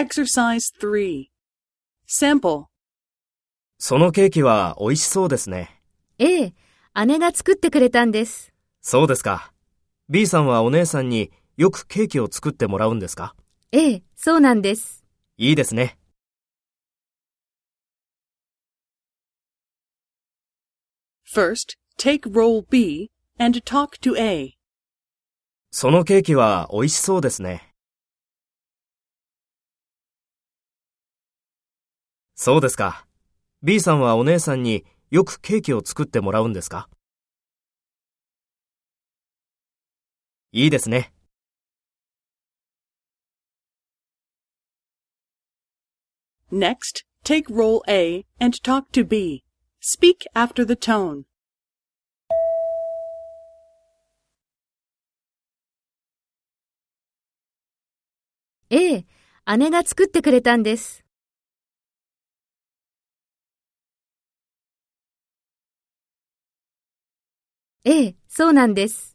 Exercise 3. Sample. そのケーキは美味しそうですね。ええ、姉が作ってくれたんです。そうですか。B さんはお姉さんによくケーキを作ってもらうんですか？ええ、そうなんです。いいですね。First, take role B and talk to A. そのケーキは美味しそうですね。そうですか。B さんはお姉さんによくケーキを作ってもらうんですか？いいですね。Next, take role A and talk to B. Speak after the tone. ええ、姉が作ってくれたんです。ええ、そうなんです。